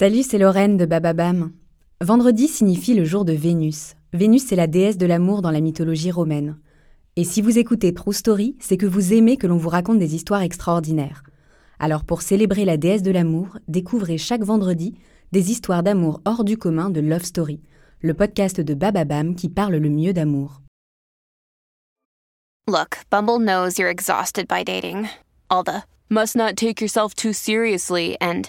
Salut, c'est Lorraine de Bababam. Vendredi signifie le jour de Vénus. Vénus est la déesse de l'amour dans la mythologie romaine. Et si vous écoutez True Story, c'est que vous aimez que l'on vous raconte des histoires extraordinaires. Alors pour célébrer la déesse de l'amour, découvrez chaque vendredi des histoires d'amour hors du commun de Love Story, le podcast de Bababam qui parle le mieux d'amour. Look, Bumble knows you're exhausted by dating. All the must not take yourself too seriously and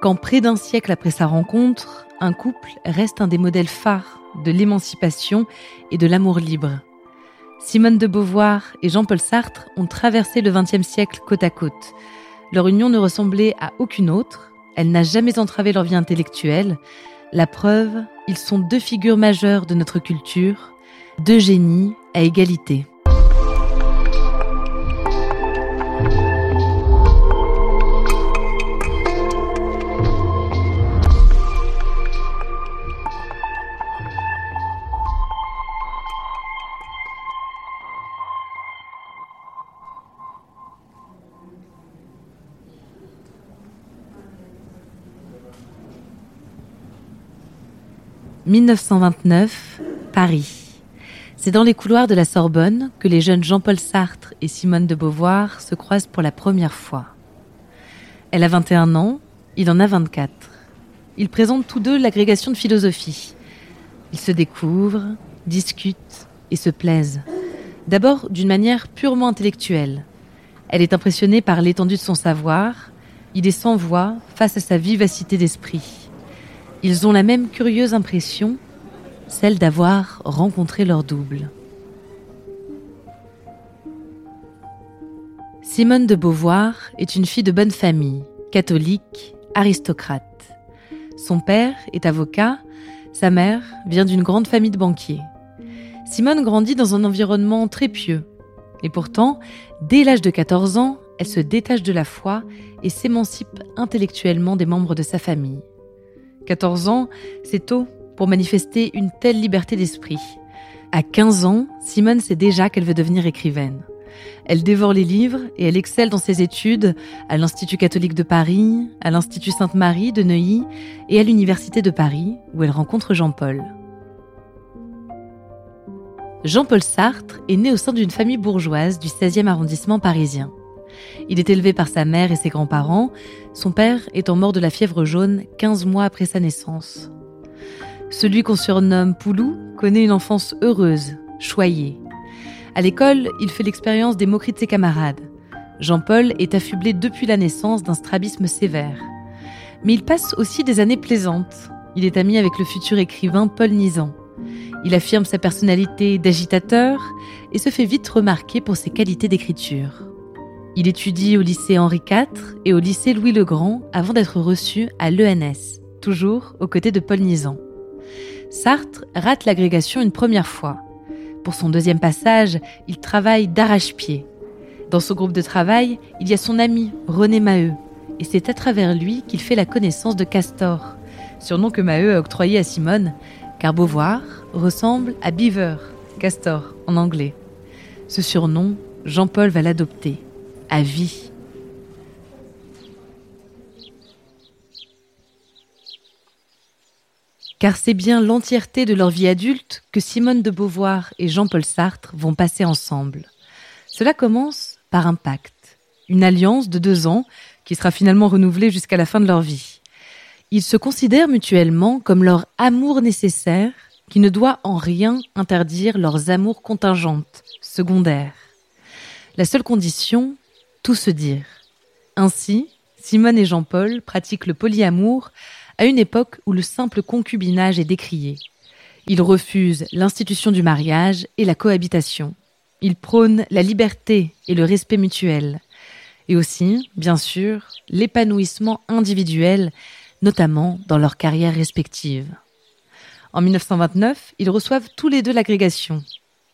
quand près d'un siècle après sa rencontre, un couple reste un des modèles phares de l'émancipation et de l'amour libre. Simone de Beauvoir et Jean-Paul Sartre ont traversé le XXe siècle côte à côte. Leur union ne ressemblait à aucune autre, elle n'a jamais entravé leur vie intellectuelle. La preuve, ils sont deux figures majeures de notre culture, deux génies à égalité. 1929, Paris. C'est dans les couloirs de la Sorbonne que les jeunes Jean-Paul Sartre et Simone de Beauvoir se croisent pour la première fois. Elle a 21 ans, il en a 24. Ils présentent tous deux l'agrégation de philosophie. Ils se découvrent, discutent et se plaisent. D'abord d'une manière purement intellectuelle. Elle est impressionnée par l'étendue de son savoir. Il est sans voix face à sa vivacité d'esprit. Ils ont la même curieuse impression, celle d'avoir rencontré leur double. Simone de Beauvoir est une fille de bonne famille, catholique, aristocrate. Son père est avocat, sa mère vient d'une grande famille de banquiers. Simone grandit dans un environnement très pieux. Et pourtant, dès l'âge de 14 ans, elle se détache de la foi et s'émancipe intellectuellement des membres de sa famille. 14 ans, c'est tôt pour manifester une telle liberté d'esprit. À 15 ans, Simone sait déjà qu'elle veut devenir écrivaine. Elle dévore les livres et elle excelle dans ses études à l'Institut catholique de Paris, à l'Institut Sainte-Marie de Neuilly et à l'Université de Paris, où elle rencontre Jean-Paul. Jean-Paul Sartre est né au sein d'une famille bourgeoise du 16e arrondissement parisien. Il est élevé par sa mère et ses grands-parents, son père étant mort de la fièvre jaune 15 mois après sa naissance. Celui qu'on surnomme Poulou connaît une enfance heureuse, choyée. À l'école, il fait l'expérience des moqueries de ses camarades. Jean-Paul est affublé depuis la naissance d'un strabisme sévère. Mais il passe aussi des années plaisantes. Il est ami avec le futur écrivain Paul Nizan. Il affirme sa personnalité d'agitateur et se fait vite remarquer pour ses qualités d'écriture. Il étudie au lycée Henri IV et au lycée Louis le Grand avant d'être reçu à l'ENS, toujours aux côtés de Paul Nizan. Sartre rate l'agrégation une première fois. Pour son deuxième passage, il travaille d'arrache-pied. Dans son groupe de travail, il y a son ami René Maheu, et c'est à travers lui qu'il fait la connaissance de Castor, surnom que Maheu a octroyé à Simone, car Beauvoir ressemble à Beaver, Castor en anglais. Ce surnom, Jean-Paul va l'adopter à vie. Car c'est bien l'entièreté de leur vie adulte que Simone de Beauvoir et Jean-Paul Sartre vont passer ensemble. Cela commence par un pacte, une alliance de deux ans qui sera finalement renouvelée jusqu'à la fin de leur vie. Ils se considèrent mutuellement comme leur amour nécessaire qui ne doit en rien interdire leurs amours contingentes, secondaires. La seule condition, se dire. Ainsi, Simone et Jean-Paul pratiquent le polyamour à une époque où le simple concubinage est décrié. Ils refusent l'institution du mariage et la cohabitation. Ils prônent la liberté et le respect mutuel. Et aussi, bien sûr, l'épanouissement individuel, notamment dans leurs carrières respectives. En 1929, ils reçoivent tous les deux l'agrégation.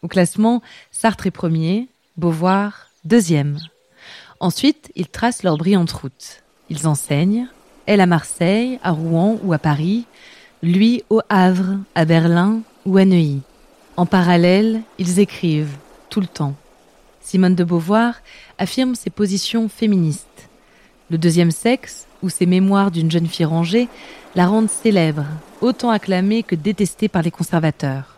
Au classement, Sartre est premier, Beauvoir deuxième. Ensuite, ils tracent leur brillante route. Ils enseignent, elle à Marseille, à Rouen ou à Paris, lui au Havre, à Berlin ou à Neuilly. En parallèle, ils écrivent tout le temps. Simone de Beauvoir affirme ses positions féministes. Le deuxième sexe, ou ses mémoires d'une jeune fille rangée, la rendent célèbre, autant acclamée que détestée par les conservateurs.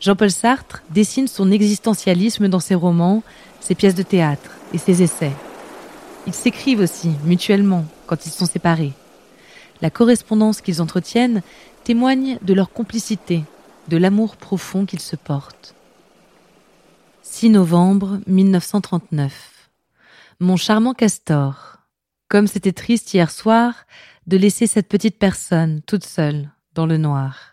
Jean-Paul Sartre dessine son existentialisme dans ses romans, ses pièces de théâtre et ses essais. Ils s'écrivent aussi, mutuellement, quand ils sont séparés. La correspondance qu'ils entretiennent témoigne de leur complicité, de l'amour profond qu'ils se portent. 6 novembre 1939. Mon charmant Castor. Comme c'était triste hier soir de laisser cette petite personne toute seule dans le noir.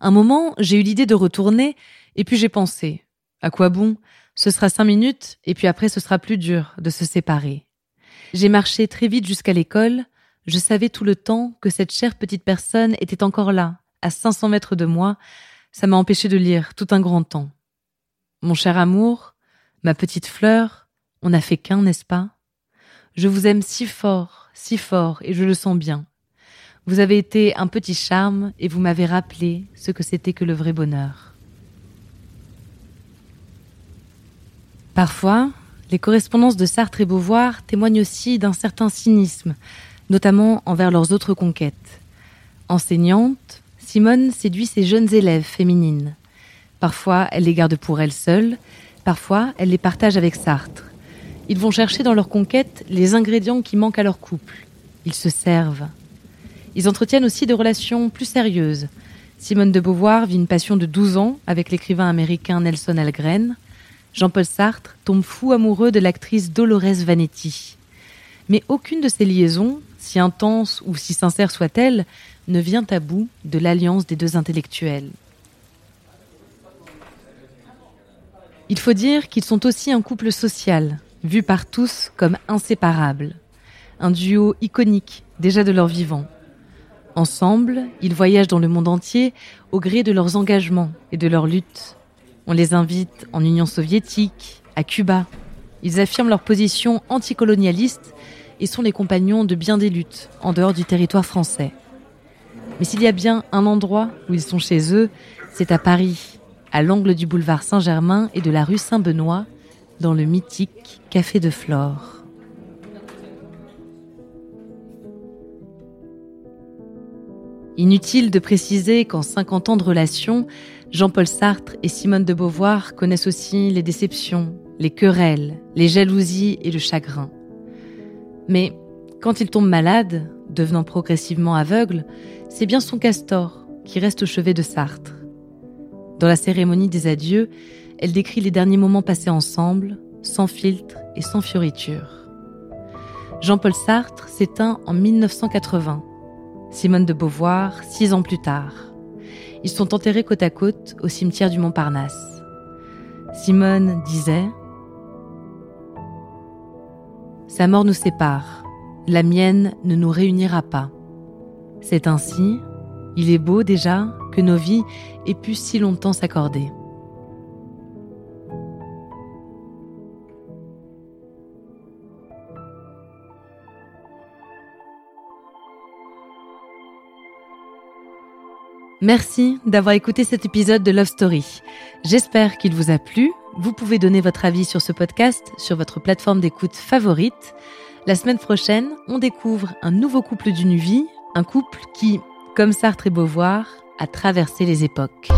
Un moment, j'ai eu l'idée de retourner et puis j'ai pensé, à quoi bon? Ce sera cinq minutes et puis après ce sera plus dur de se séparer. J'ai marché très vite jusqu'à l'école. Je savais tout le temps que cette chère petite personne était encore là, à 500 mètres de moi. Ça m'a empêché de lire tout un grand temps. Mon cher amour, ma petite fleur, on n'a fait qu'un, n'est-ce pas? Je vous aime si fort, si fort, et je le sens bien. Vous avez été un petit charme et vous m'avez rappelé ce que c'était que le vrai bonheur. Parfois, les correspondances de Sartre et Beauvoir témoignent aussi d'un certain cynisme, notamment envers leurs autres conquêtes. Enseignante, Simone séduit ses jeunes élèves féminines. Parfois, elle les garde pour elle seule, parfois, elle les partage avec Sartre. Ils vont chercher dans leur conquête les ingrédients qui manquent à leur couple. Ils se servent. Ils entretiennent aussi des relations plus sérieuses. Simone de Beauvoir vit une passion de 12 ans avec l'écrivain américain Nelson Algren. Jean-Paul Sartre tombe fou amoureux de l'actrice Dolores Vanetti. Mais aucune de ces liaisons, si intense ou si sincère soit-elle, ne vient à bout de l'alliance des deux intellectuels. Il faut dire qu'ils sont aussi un couple social, vu par tous comme inséparable. Un duo iconique, déjà de leur vivant. Ensemble, ils voyagent dans le monde entier au gré de leurs engagements et de leurs luttes. On les invite en Union soviétique, à Cuba. Ils affirment leur position anticolonialiste et sont les compagnons de bien des luttes en dehors du territoire français. Mais s'il y a bien un endroit où ils sont chez eux, c'est à Paris, à l'angle du boulevard Saint-Germain et de la rue Saint-Benoît, dans le mythique Café de Flore. Inutile de préciser qu'en 50 ans de relation, Jean-Paul Sartre et Simone de Beauvoir connaissent aussi les déceptions, les querelles, les jalousies et le chagrin. Mais quand il tombe malade, devenant progressivement aveugle, c'est bien son castor qui reste au chevet de Sartre. Dans la cérémonie des adieux, elle décrit les derniers moments passés ensemble, sans filtre et sans fioriture. Jean-Paul Sartre s'éteint en 1980. Simone de Beauvoir, six ans plus tard. Ils sont enterrés côte à côte au cimetière du Montparnasse. Simone disait Sa mort nous sépare, la mienne ne nous réunira pas. C'est ainsi, il est beau déjà que nos vies aient pu si longtemps s'accorder. Merci d'avoir écouté cet épisode de Love Story. J'espère qu'il vous a plu. Vous pouvez donner votre avis sur ce podcast sur votre plateforme d'écoute favorite. La semaine prochaine, on découvre un nouveau couple d'une vie, un couple qui, comme Sartre et Beauvoir, a traversé les époques.